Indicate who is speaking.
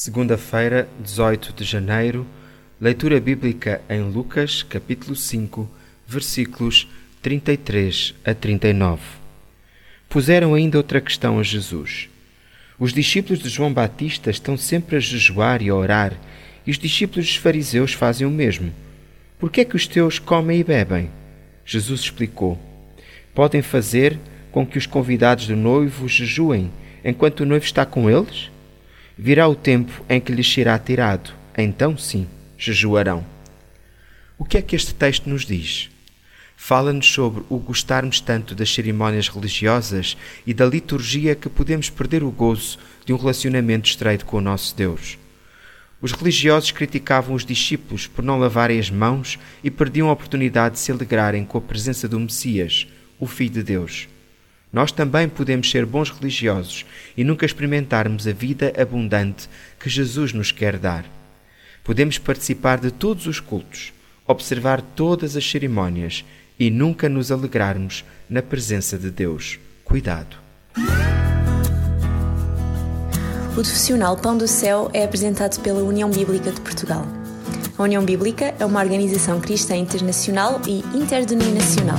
Speaker 1: Segunda-feira, 18 de janeiro, leitura bíblica em Lucas, capítulo 5, versículos 33 a 39. Puseram ainda outra questão a Jesus. Os discípulos de João Batista estão sempre a jejuar e a orar, e os discípulos dos fariseus fazem o mesmo. Por que é que os teus comem e bebem? Jesus explicou: Podem fazer com que os convidados do noivo jejuem enquanto o noivo está com eles? Virá o tempo em que lhes será tirado, então sim, jejuarão. O que é que este texto nos diz? Fala-nos sobre o gostarmos tanto das cerimónias religiosas e da liturgia que podemos perder o gozo de um relacionamento estreito com o nosso Deus. Os religiosos criticavam os discípulos por não lavarem as mãos e perdiam a oportunidade de se alegrarem com a presença do Messias, o Filho de Deus. Nós também podemos ser bons religiosos e nunca experimentarmos a vida abundante que Jesus nos quer dar. Podemos participar de todos os cultos, observar todas as cerimónias e nunca nos alegrarmos na presença de Deus. Cuidado!
Speaker 2: O profissional Pão do Céu é apresentado pela União Bíblica de Portugal. A União Bíblica é uma organização cristã internacional e interdenominacional